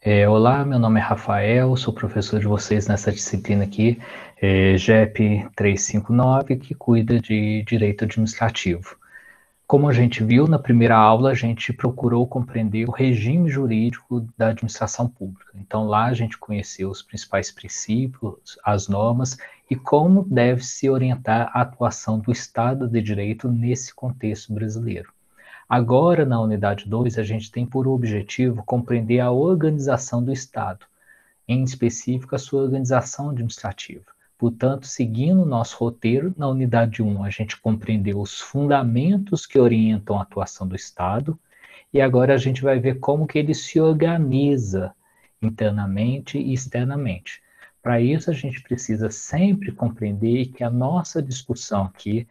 É, olá, meu nome é Rafael, sou professor de vocês nessa disciplina aqui, é, GEP 359, que cuida de Direito Administrativo. Como a gente viu na primeira aula, a gente procurou compreender o regime jurídico da administração pública. Então, lá a gente conheceu os principais princípios, as normas e como deve se orientar a atuação do Estado de Direito nesse contexto brasileiro. Agora, na unidade 2, a gente tem por objetivo compreender a organização do Estado, em específico a sua organização administrativa. Portanto, seguindo o nosso roteiro, na unidade 1, a gente compreendeu os fundamentos que orientam a atuação do Estado, e agora a gente vai ver como que ele se organiza internamente e externamente. Para isso, a gente precisa sempre compreender que a nossa discussão aqui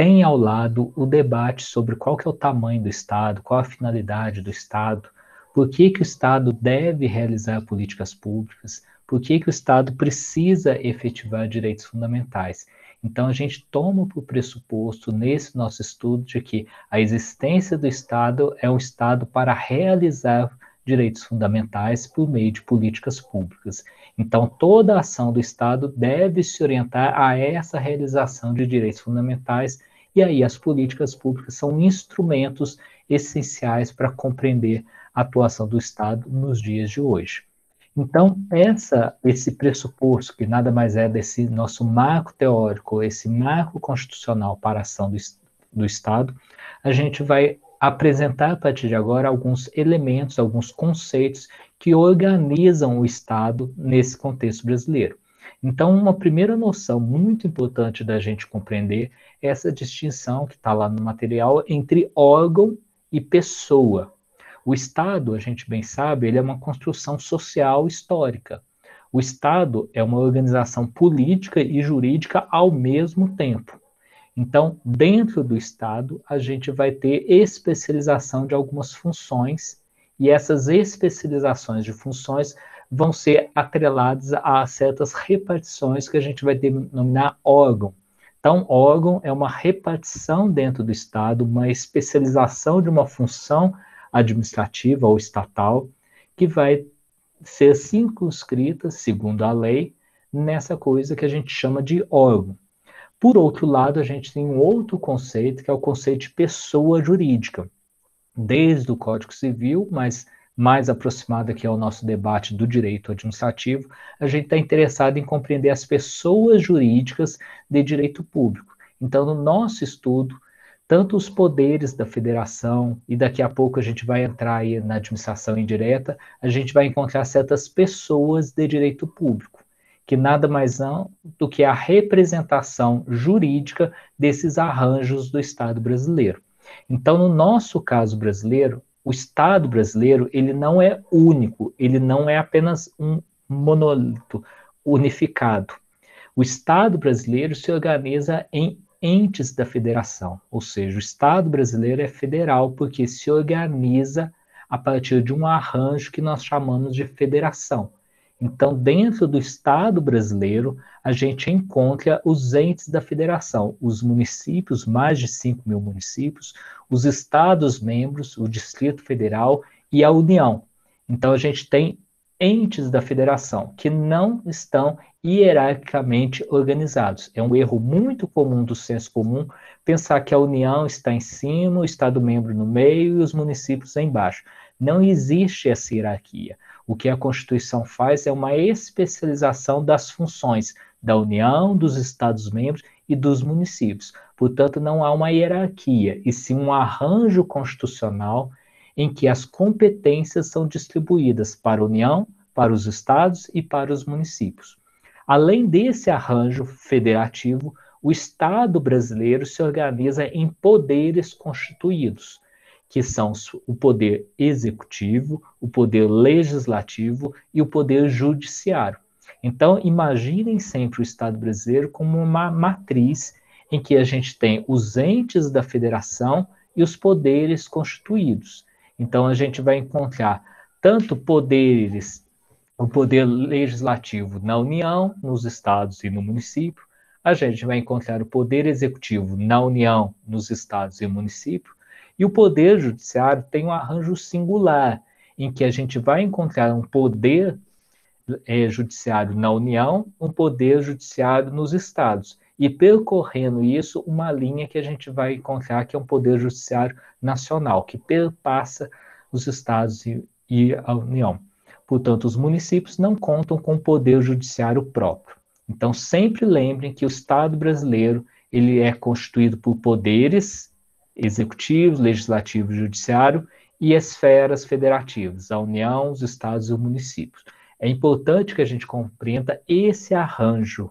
tem ao lado o debate sobre qual que é o tamanho do Estado, qual a finalidade do Estado, por que, que o Estado deve realizar políticas públicas, por que, que o Estado precisa efetivar direitos fundamentais. Então, a gente toma por pressuposto, nesse nosso estudo, de que a existência do Estado é um Estado para realizar direitos fundamentais por meio de políticas públicas. Então, toda a ação do Estado deve se orientar a essa realização de direitos fundamentais, e aí as políticas públicas são instrumentos essenciais para compreender a atuação do Estado nos dias de hoje. Então, essa, esse pressuposto, que nada mais é desse nosso marco teórico, esse marco constitucional para a ação do, do Estado, a gente vai apresentar a partir de agora alguns elementos, alguns conceitos que organizam o Estado nesse contexto brasileiro. Então, uma primeira noção muito importante da gente compreender essa distinção que está lá no material entre órgão e pessoa. O Estado, a gente bem sabe, ele é uma construção social histórica. O Estado é uma organização política e jurídica ao mesmo tempo. Então, dentro do Estado, a gente vai ter especialização de algumas funções e essas especializações de funções vão ser atreladas a certas repartições que a gente vai denominar órgão. Então, órgão é uma repartição dentro do Estado, uma especialização de uma função administrativa ou estatal que vai ser circunscrita, segundo a lei, nessa coisa que a gente chama de órgão. Por outro lado, a gente tem um outro conceito, que é o conceito de pessoa jurídica desde o Código Civil, mas mais aproximado aqui ao nosso debate do direito administrativo, a gente está interessado em compreender as pessoas jurídicas de direito público. Então, no nosso estudo, tanto os poderes da federação, e daqui a pouco a gente vai entrar aí na administração indireta, a gente vai encontrar certas pessoas de direito público, que nada mais são do que a representação jurídica desses arranjos do Estado brasileiro. Então, no nosso caso brasileiro, o Estado brasileiro ele não é único, ele não é apenas um monolito unificado. O Estado brasileiro se organiza em entes da federação, ou seja, o Estado brasileiro é federal porque se organiza a partir de um arranjo que nós chamamos de federação. Então, dentro do Estado brasileiro, a gente encontra os entes da federação, os municípios, mais de 5 mil municípios, os estados-membros, o Distrito Federal e a União. Então, a gente tem entes da federação que não estão hierarquicamente organizados. É um erro muito comum do senso comum pensar que a União está em cima, o Estado-membro no meio e os municípios embaixo. Não existe essa hierarquia. O que a Constituição faz é uma especialização das funções da União, dos Estados-membros e dos municípios. Portanto, não há uma hierarquia, e sim um arranjo constitucional em que as competências são distribuídas para a União, para os estados e para os municípios. Além desse arranjo federativo, o Estado brasileiro se organiza em poderes constituídos que são o poder executivo, o poder legislativo e o poder judiciário. Então, imaginem sempre o Estado brasileiro como uma matriz em que a gente tem os entes da federação e os poderes constituídos. Então, a gente vai encontrar tanto poderes, o poder legislativo na União, nos estados e no município, a gente vai encontrar o poder executivo na União, nos estados e município, e o Poder Judiciário tem um arranjo singular, em que a gente vai encontrar um poder é, judiciário na União, um poder judiciário nos estados. E percorrendo isso, uma linha que a gente vai encontrar que é um poder judiciário nacional, que perpassa os estados e, e a União. Portanto, os municípios não contam com poder judiciário próprio. Então, sempre lembrem que o Estado brasileiro ele é constituído por poderes executivo, legislativo e judiciário e esferas federativas, a União, os estados e os municípios. É importante que a gente compreenda esse arranjo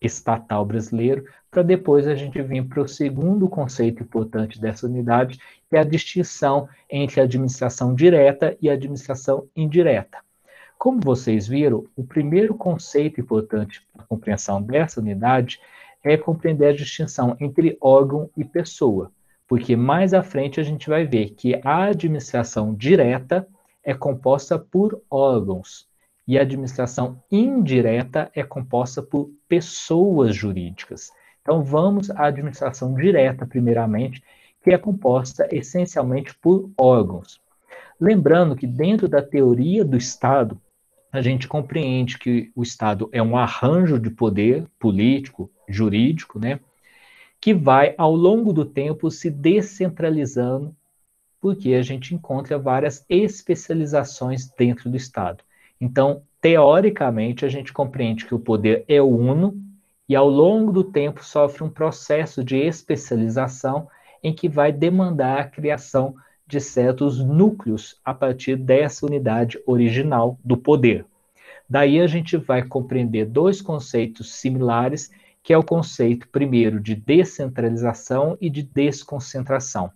estatal brasileiro, para depois a gente vir para o segundo conceito importante dessa unidade, que é a distinção entre a administração direta e a administração indireta. Como vocês viram, o primeiro conceito importante para a compreensão dessa unidade é compreender a distinção entre órgão e pessoa, porque mais à frente a gente vai ver que a administração direta é composta por órgãos e a administração indireta é composta por pessoas jurídicas. Então vamos à administração direta primeiramente, que é composta essencialmente por órgãos. Lembrando que dentro da teoria do Estado, a gente compreende que o Estado é um arranjo de poder político, jurídico, né, que vai ao longo do tempo se descentralizando, porque a gente encontra várias especializações dentro do Estado. Então, teoricamente, a gente compreende que o poder é uno e ao longo do tempo sofre um processo de especialização em que vai demandar a criação de certos núcleos a partir dessa unidade original do poder. Daí a gente vai compreender dois conceitos similares, que é o conceito primeiro de descentralização e de desconcentração.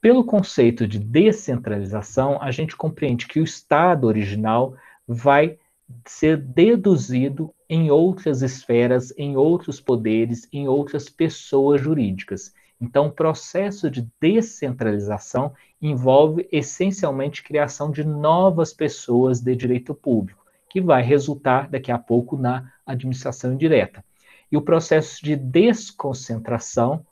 Pelo conceito de descentralização, a gente compreende que o Estado original vai ser deduzido em outras esferas, em outros poderes, em outras pessoas jurídicas. Então, o processo de descentralização envolve essencialmente criação de novas pessoas de direito público, que vai resultar daqui a pouco na administração indireta. E o processo de desconcentração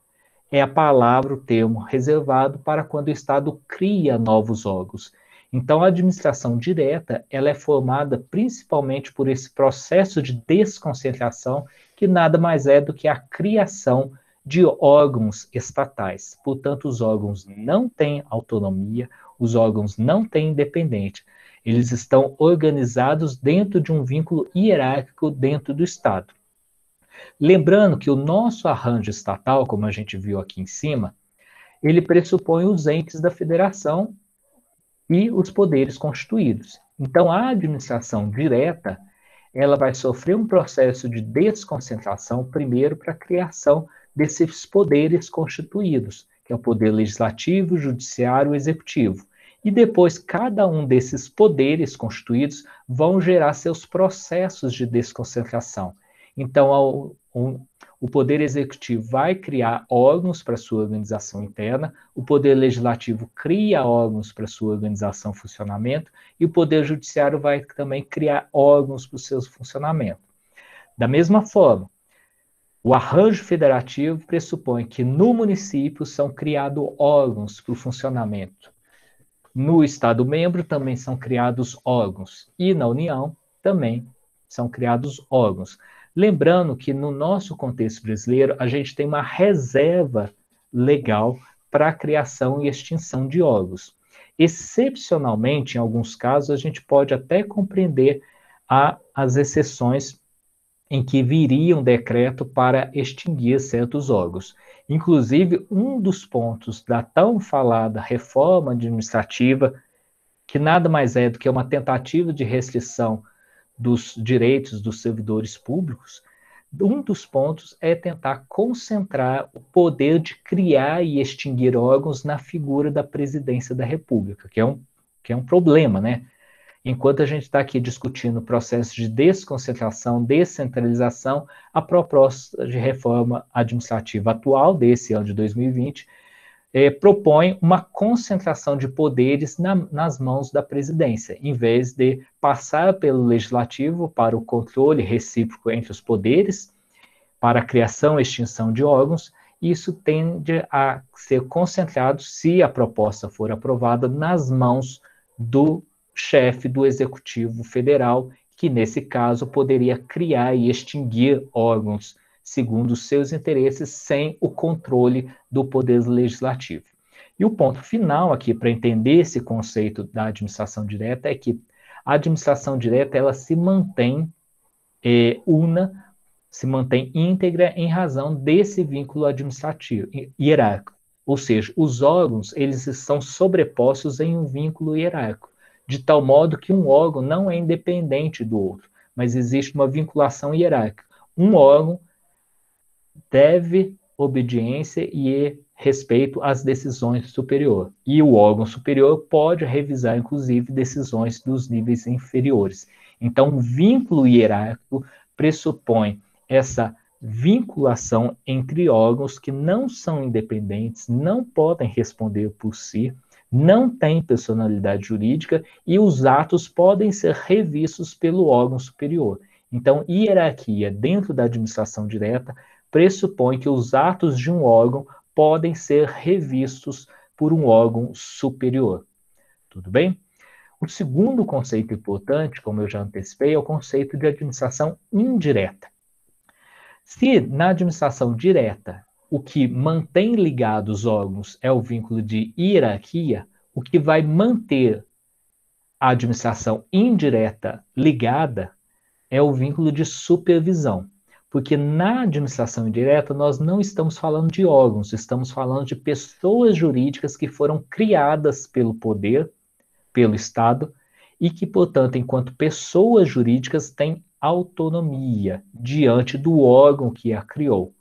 é a palavra, o termo reservado para quando o Estado cria novos órgãos. Então, a administração direta ela é formada principalmente por esse processo de desconcentração, que nada mais é do que a criação de órgãos estatais. Portanto, os órgãos não têm autonomia, os órgãos não têm independência. Eles estão organizados dentro de um vínculo hierárquico dentro do Estado. Lembrando que o nosso arranjo estatal, como a gente viu aqui em cima, ele pressupõe os entes da federação e os poderes constituídos. Então, a administração direta, ela vai sofrer um processo de desconcentração primeiro para a criação desses poderes constituídos, que é o poder legislativo, judiciário e executivo. E depois, cada um desses poderes constituídos vão gerar seus processos de desconcentração. Então, ao, um, o Poder Executivo vai criar órgãos para sua organização interna, o Poder Legislativo cria órgãos para sua organização funcionamento, e o Poder Judiciário vai também criar órgãos para o seu funcionamento. Da mesma forma, o arranjo federativo pressupõe que no município são criados órgãos para o funcionamento. No Estado membro também são criados órgãos. E na União também são criados órgãos. Lembrando que no nosso contexto brasileiro, a gente tem uma reserva legal para a criação e extinção de órgãos. Excepcionalmente, em alguns casos, a gente pode até compreender a, as exceções em que viria um decreto para extinguir certos órgãos. Inclusive, um dos pontos da tão falada reforma administrativa, que nada mais é do que uma tentativa de restrição dos direitos dos servidores públicos, um dos pontos é tentar concentrar o poder de criar e extinguir órgãos na figura da presidência da República, que é um, que é um problema, né? Enquanto a gente está aqui discutindo o processo de desconcentração, descentralização, a proposta de reforma administrativa atual, desse ano de 2020, é, propõe uma concentração de poderes na, nas mãos da presidência, em vez de passar pelo legislativo para o controle recíproco entre os poderes, para a criação e extinção de órgãos, isso tende a ser concentrado, se a proposta for aprovada, nas mãos do chefe do Executivo Federal, que nesse caso poderia criar e extinguir órgãos segundo os seus interesses sem o controle do poder legislativo. E o ponto final aqui para entender esse conceito da administração direta é que a administração direta ela se mantém é, una, se mantém íntegra em razão desse vínculo administrativo hierárquico. Ou seja, os órgãos eles estão sobrepostos em um vínculo hierárquico, de tal modo que um órgão não é independente do outro, mas existe uma vinculação hierárquica. Um órgão deve obediência e respeito às decisões superior. E o órgão superior pode revisar, inclusive, decisões dos níveis inferiores. Então, o vínculo hierárquico pressupõe essa vinculação entre órgãos que não são independentes, não podem responder por si, não têm personalidade jurídica e os atos podem ser revistos pelo órgão superior. Então, hierarquia dentro da administração direta pressupõe que os atos de um órgão podem ser revistos por um órgão superior. Tudo bem? O segundo conceito importante, como eu já antecipei, é o conceito de administração indireta. Se na administração direta o que mantém ligados os órgãos é o vínculo de hierarquia, o que vai manter a administração indireta ligada é o vínculo de supervisão. Porque na administração indireta nós não estamos falando de órgãos, estamos falando de pessoas jurídicas que foram criadas pelo poder, pelo Estado, e que, portanto, enquanto pessoas jurídicas, têm autonomia diante do órgão que a criou.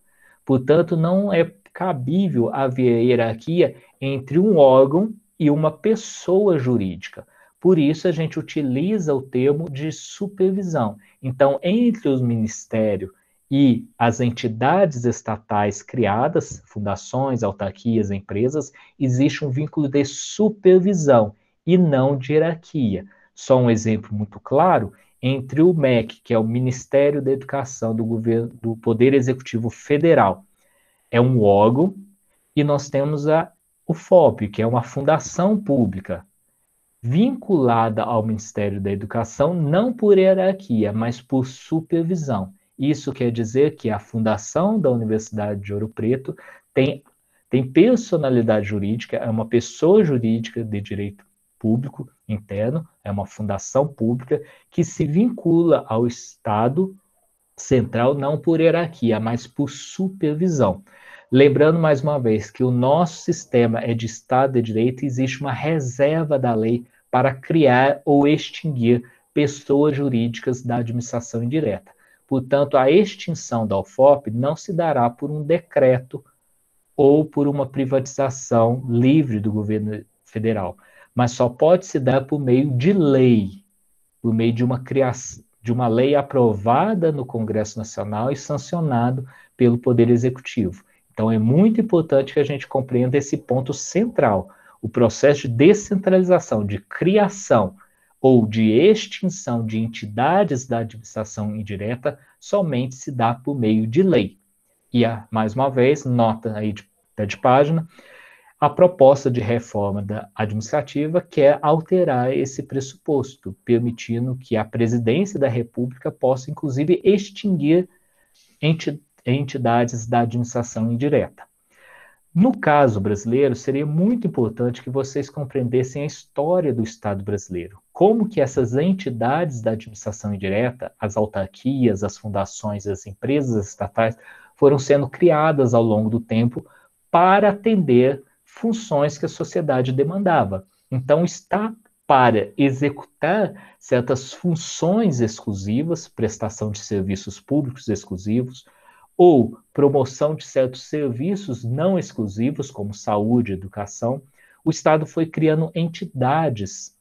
Portanto, não é cabível haver hierarquia entre um órgão e uma pessoa jurídica. Por isso, a gente utiliza o termo de supervisão. Então, entre o ministério e as entidades estatais criadas, fundações, autarquias, empresas, existe um vínculo de supervisão e não de hierarquia. Só um exemplo muito claro entre o MEC, que é o Ministério da Educação do governo do Poder Executivo Federal, é um órgão, e nós temos a o FOP, que é uma fundação pública vinculada ao Ministério da Educação não por hierarquia, mas por supervisão. Isso quer dizer que a fundação da Universidade de Ouro Preto tem, tem personalidade jurídica, é uma pessoa jurídica de direito público interno, é uma fundação pública que se vincula ao Estado central não por hierarquia, mas por supervisão. Lembrando mais uma vez que o nosso sistema é de Estado de Direito e existe uma reserva da lei para criar ou extinguir pessoas jurídicas da administração indireta. Portanto, a extinção da UFOP não se dará por um decreto ou por uma privatização livre do governo federal, mas só pode se dar por meio de lei, por meio de uma criação de uma lei aprovada no Congresso Nacional e sancionado pelo Poder Executivo. Então é muito importante que a gente compreenda esse ponto central. O processo de descentralização, de criação ou de extinção de entidades da administração indireta somente se dá por meio de lei. E, mais uma vez, nota aí de, de página, a proposta de reforma da administrativa quer alterar esse pressuposto, permitindo que a presidência da República possa, inclusive, extinguir entidades da administração indireta. No caso brasileiro, seria muito importante que vocês compreendessem a história do Estado brasileiro, como que essas entidades da administração indireta, as autarquias, as fundações, as empresas estatais, foram sendo criadas ao longo do tempo para atender funções que a sociedade demandava. Então, está para executar certas funções exclusivas, prestação de serviços públicos exclusivos, ou promoção de certos serviços não exclusivos, como saúde educação, o Estado foi criando entidades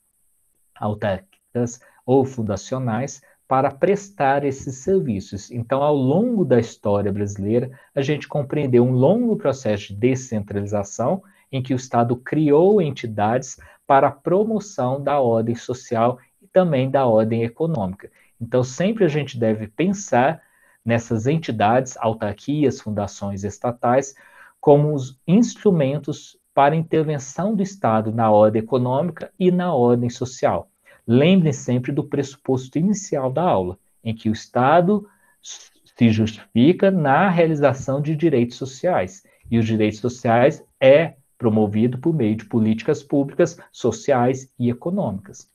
autárquicas ou fundacionais para prestar esses serviços. Então, ao longo da história brasileira, a gente compreendeu um longo processo de descentralização em que o Estado criou entidades para a promoção da ordem social e também da ordem econômica. Então, sempre a gente deve pensar nessas entidades, autarquias, fundações estatais, como os instrumentos para intervenção do Estado na ordem econômica e na ordem social. Lembrem sempre do pressuposto inicial da aula, em que o Estado se justifica na realização de direitos sociais, e os direitos sociais é promovido por meio de políticas públicas, sociais e econômicas.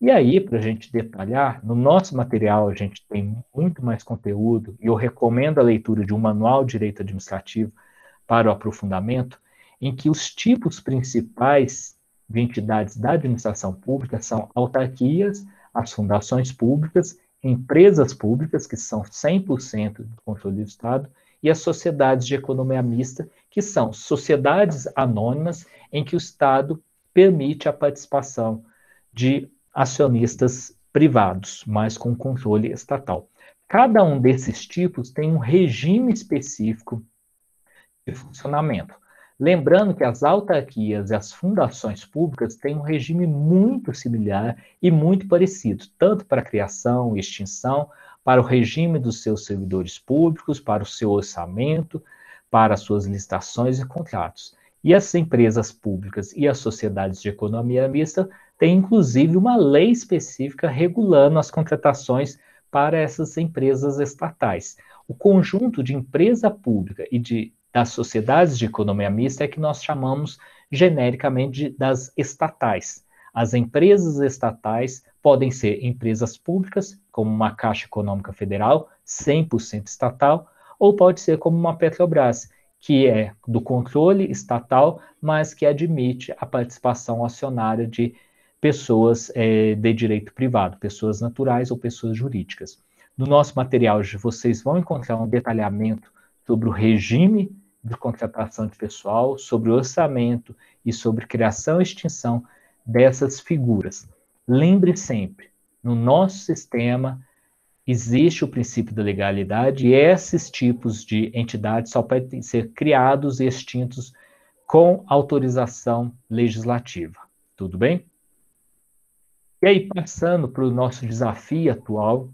E aí, para a gente detalhar, no nosso material a gente tem muito mais conteúdo, e eu recomendo a leitura de um manual de direito administrativo para o aprofundamento, em que os tipos principais de entidades da administração pública são autarquias, as fundações públicas, empresas públicas, que são 100% do controle do Estado, e as sociedades de economia mista, que são sociedades anônimas em que o Estado permite a participação de acionistas privados, mas com controle estatal. Cada um desses tipos tem um regime específico de funcionamento. Lembrando que as autarquias e as fundações públicas têm um regime muito similar e muito parecido, tanto para criação e extinção, para o regime dos seus servidores públicos, para o seu orçamento, para as suas licitações e contratos. E as empresas públicas e as sociedades de economia mista têm, inclusive, uma lei específica regulando as contratações para essas empresas estatais. O conjunto de empresa pública e de das sociedades de economia mista é que nós chamamos genericamente das estatais. As empresas estatais podem ser empresas públicas, como uma Caixa Econômica Federal, 100% estatal, ou pode ser como uma Petrobras, que é do controle estatal, mas que admite a participação acionária de pessoas é, de direito privado, pessoas naturais ou pessoas jurídicas. No nosso material, vocês vão encontrar um detalhamento sobre o regime de contratação de pessoal, sobre orçamento e sobre criação e extinção dessas figuras. Lembre sempre, no nosso sistema existe o princípio da legalidade e esses tipos de entidades só podem ser criados e extintos com autorização legislativa. Tudo bem? E aí, passando para o nosso desafio atual,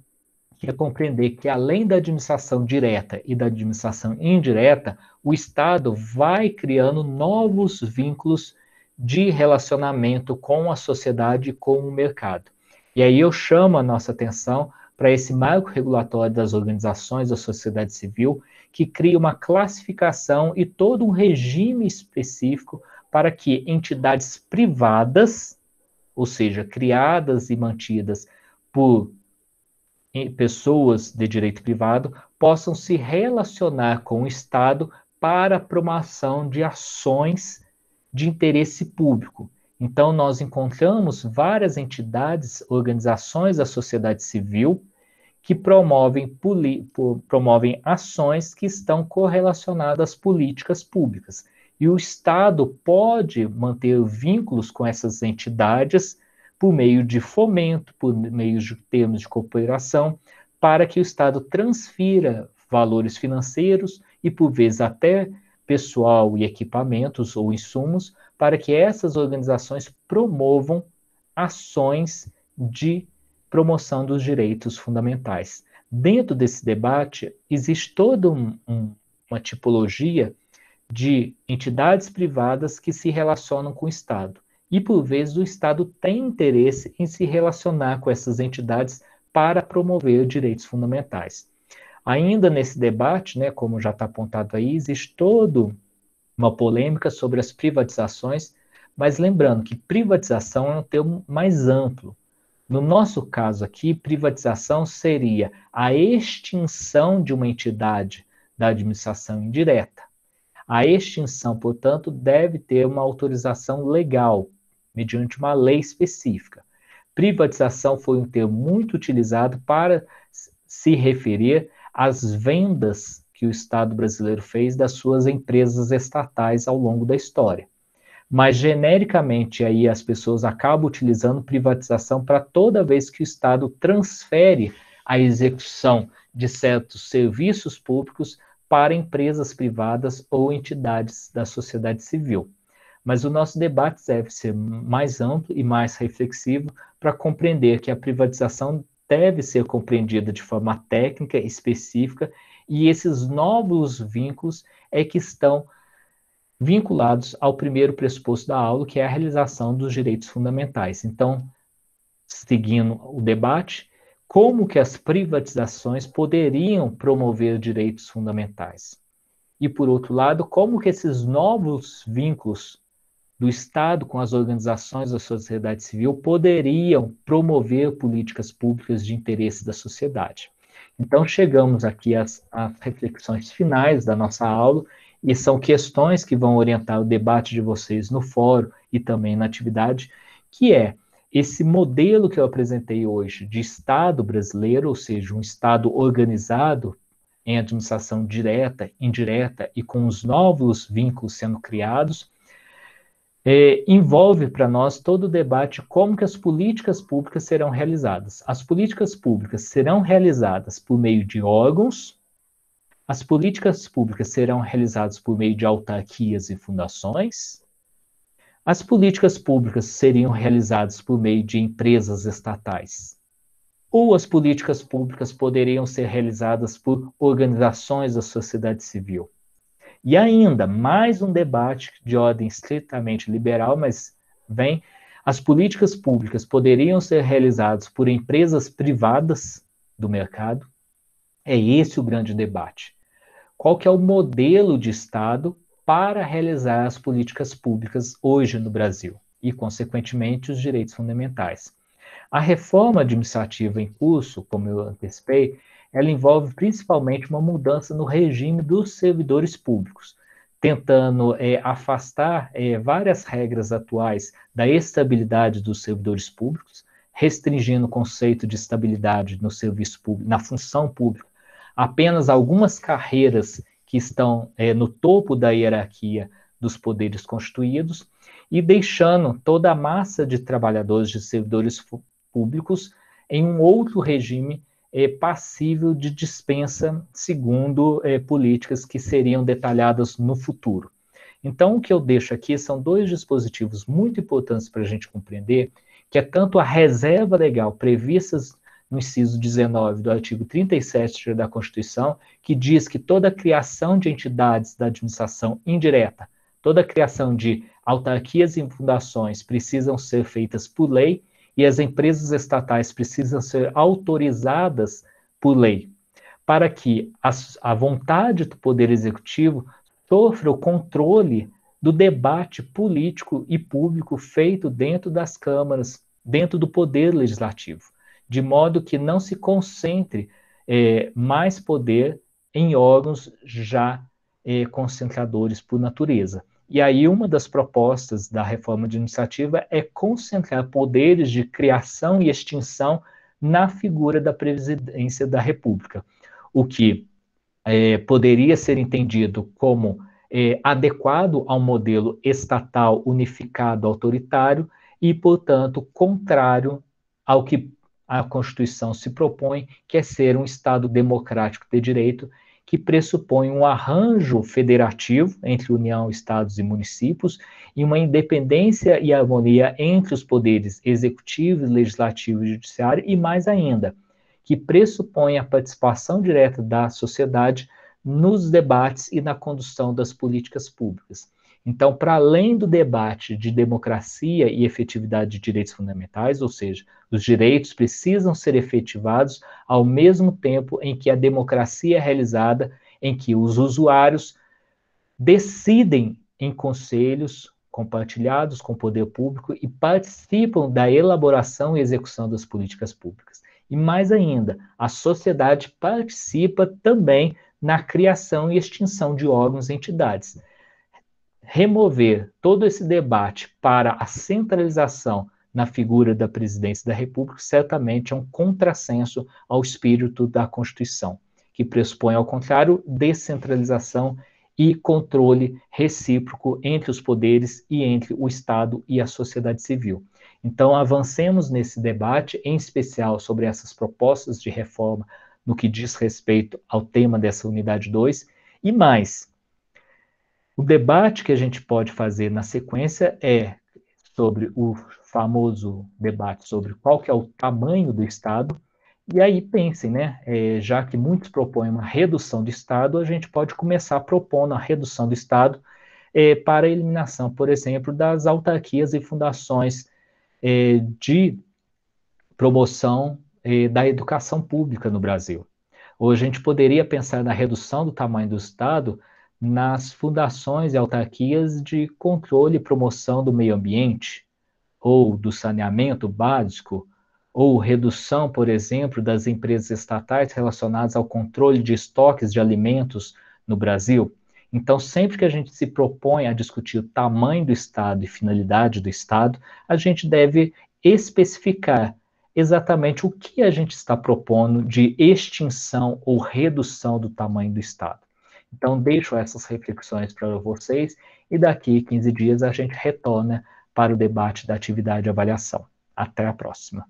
que é compreender que, além da administração direta e da administração indireta, o Estado vai criando novos vínculos de relacionamento com a sociedade e com o mercado. E aí eu chamo a nossa atenção para esse marco regulatório das organizações da sociedade civil, que cria uma classificação e todo um regime específico para que entidades privadas, ou seja, criadas e mantidas por pessoas de direito privado, possam se relacionar com o Estado para a promoção de ações de interesse público. Então, nós encontramos várias entidades, organizações da sociedade civil que promovem, promovem ações que estão correlacionadas às políticas públicas. E o Estado pode manter vínculos com essas entidades por meio de fomento, por meio de termos de cooperação, para que o Estado transfira valores financeiros e, por vezes, até pessoal e equipamentos ou insumos, para que essas organizações promovam ações de promoção dos direitos fundamentais. Dentro desse debate, existe toda um, um, uma tipologia de entidades privadas que se relacionam com o Estado. E, por vezes, o Estado tem interesse em se relacionar com essas entidades para promover direitos fundamentais. Ainda nesse debate, né, como já está apontado aí, existe toda uma polêmica sobre as privatizações, mas lembrando que privatização é um termo mais amplo. No nosso caso aqui, privatização seria a extinção de uma entidade da administração indireta. A extinção, portanto, deve ter uma autorização legal, mediante uma lei específica. Privatização foi um termo muito utilizado para se referir as vendas que o Estado brasileiro fez das suas empresas estatais ao longo da história. Mas genericamente aí as pessoas acabam utilizando privatização para toda vez que o Estado transfere a execução de certos serviços públicos para empresas privadas ou entidades da sociedade civil. Mas o nosso debate deve ser mais amplo e mais reflexivo para compreender que a privatização deve ser compreendida de forma técnica, específica, e esses novos vínculos é que estão vinculados ao primeiro pressuposto da aula, que é a realização dos direitos fundamentais. Então, seguindo o debate, como que as privatizações poderiam promover direitos fundamentais? E por outro lado, como que esses novos vínculos do Estado com as organizações da sociedade civil poderiam promover políticas públicas de interesse da sociedade? Então, chegamos aqui às, às reflexões finais da nossa aula, e são questões que vão orientar o debate de vocês no fórum e também na atividade, que é esse modelo que eu apresentei hoje de Estado brasileiro, ou seja, um Estado organizado em administração direta, indireta e com os novos vínculos sendo criados, é, envolve para nós todo o debate como que as políticas públicas serão realizadas. As políticas públicas serão realizadas por meio de órgãos as políticas públicas serão realizadas por meio de autarquias e fundações. As políticas públicas seriam realizadas por meio de empresas estatais. Ou as políticas públicas poderiam ser realizadas por organizações da sociedade civil. E ainda mais um debate de ordem estritamente liberal, mas vem as políticas públicas poderiam ser realizadas por empresas privadas do mercado, é esse o grande debate. Qual que é o modelo de Estado para realizar as políticas públicas hoje no Brasil e, consequentemente, os direitos fundamentais? A reforma administrativa em curso, como eu antecipei, ela envolve principalmente uma mudança no regime dos servidores públicos, tentando é, afastar é, várias regras atuais da estabilidade dos servidores públicos, restringindo o conceito de estabilidade no serviço público, na função pública, apenas algumas carreiras que estão é, no topo da hierarquia dos poderes constituídos e deixando toda a massa de trabalhadores, de servidores públicos, em um outro regime é, passível de dispensa, segundo é, políticas que seriam detalhadas no futuro. Então, o que eu deixo aqui são dois dispositivos muito importantes para a gente compreender, que é tanto a reserva legal previstas no inciso 19 do artigo 37 da Constituição, que diz que toda criação de entidades da administração indireta, toda criação de autarquias e fundações precisam ser feitas por lei e as empresas estatais precisam ser autorizadas por lei, para que a, a vontade do Poder Executivo sofra o controle do debate político e público feito dentro das câmaras, dentro do Poder Legislativo de modo que não se concentre é, mais poder em órgãos já é, concentradores por natureza. E aí, uma das propostas da reforma administrativa é concentrar poderes de criação e extinção na figura da presidência da República, o que é, poderia ser entendido como é, adequado ao modelo estatal unificado autoritário e, portanto, contrário ao que a Constituição se propõe, que é ser um Estado democrático de direito, que pressupõe um arranjo federativo entre União, Estados e municípios e uma independência e harmonia entre os poderes executivo, legislativo e judiciário, e mais ainda, que pressupõe a participação direta da sociedade nos debates e na condução das políticas públicas. Então, para além do debate de democracia e efetividade de direitos fundamentais, ou seja, os direitos precisam ser efetivados ao mesmo tempo em que a democracia é realizada, em que os usuários decidem em conselhos compartilhados com o poder público e participam da elaboração e execução das políticas públicas. E mais ainda, a sociedade participa também na criação e extinção de órgãos e entidades remover todo esse debate para a centralização na figura da presidência da República certamente é um contrassenso ao espírito da Constituição, que pressupõe, ao contrário, descentralização e controle recíproco entre os poderes e entre o Estado e a sociedade civil. Então, avancemos nesse debate, em especial sobre essas propostas de reforma no que diz respeito ao tema dessa unidade 2, e mais, o debate que a gente pode fazer na sequência é sobre o famoso debate sobre qual que é o tamanho do Estado, e aí pensem, né, é, já que muitos propõem uma redução do Estado, a gente pode começar propondo a redução do Estado é, para a eliminação, por exemplo, das autarquias e fundações é, de promoção é, da educação pública no Brasil. Hoje a gente poderia pensar na redução do tamanho do Estado nas fundações e autarquias de controle e promoção do meio ambiente, ou do saneamento básico, ou redução, por exemplo, das empresas estatais relacionadas ao controle de estoques de alimentos no Brasil. Então, sempre que a gente se propõe a discutir o tamanho do Estado e finalidade do Estado, a gente deve especificar exatamente o que a gente está propondo de extinção ou redução do tamanho do Estado. Então, deixo essas reflexões para vocês e daqui 15 dias a gente retorna para o debate da atividade de avaliação. Até a próxima.